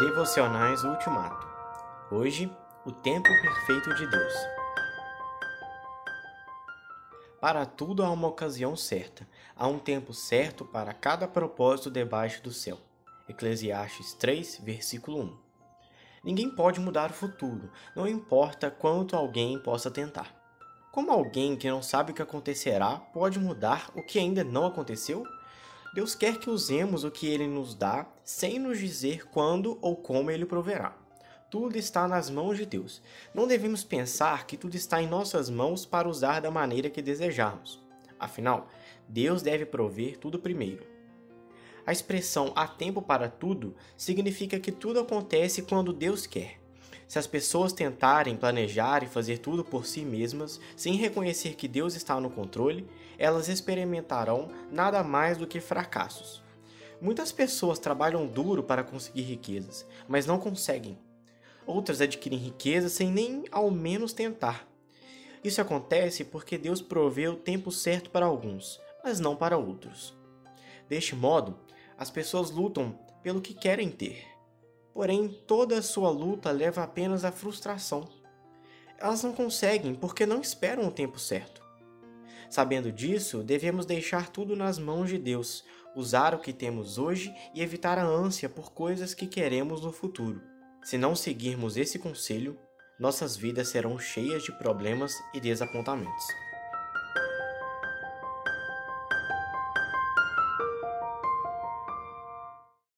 Devocionais Ultimato. Hoje, o tempo perfeito de Deus. Para tudo há uma ocasião certa, há um tempo certo para cada propósito debaixo do céu. Eclesiastes 3, versículo 1. Ninguém pode mudar o futuro, não importa quanto alguém possa tentar. Como alguém que não sabe o que acontecerá pode mudar o que ainda não aconteceu? Deus quer que usemos o que Ele nos dá sem nos dizer quando ou como Ele proverá. Tudo está nas mãos de Deus. Não devemos pensar que tudo está em nossas mãos para usar da maneira que desejarmos. Afinal, Deus deve prover tudo primeiro. A expressão há tempo para tudo significa que tudo acontece quando Deus quer. Se as pessoas tentarem planejar e fazer tudo por si mesmas, sem reconhecer que Deus está no controle, elas experimentarão nada mais do que fracassos. Muitas pessoas trabalham duro para conseguir riquezas, mas não conseguem. Outras adquirem riqueza sem nem ao menos tentar. Isso acontece porque Deus provê o tempo certo para alguns, mas não para outros. Deste modo, as pessoas lutam pelo que querem ter Porém, toda a sua luta leva apenas à frustração. Elas não conseguem porque não esperam o tempo certo. Sabendo disso, devemos deixar tudo nas mãos de Deus, usar o que temos hoje e evitar a ânsia por coisas que queremos no futuro. Se não seguirmos esse conselho, nossas vidas serão cheias de problemas e desapontamentos.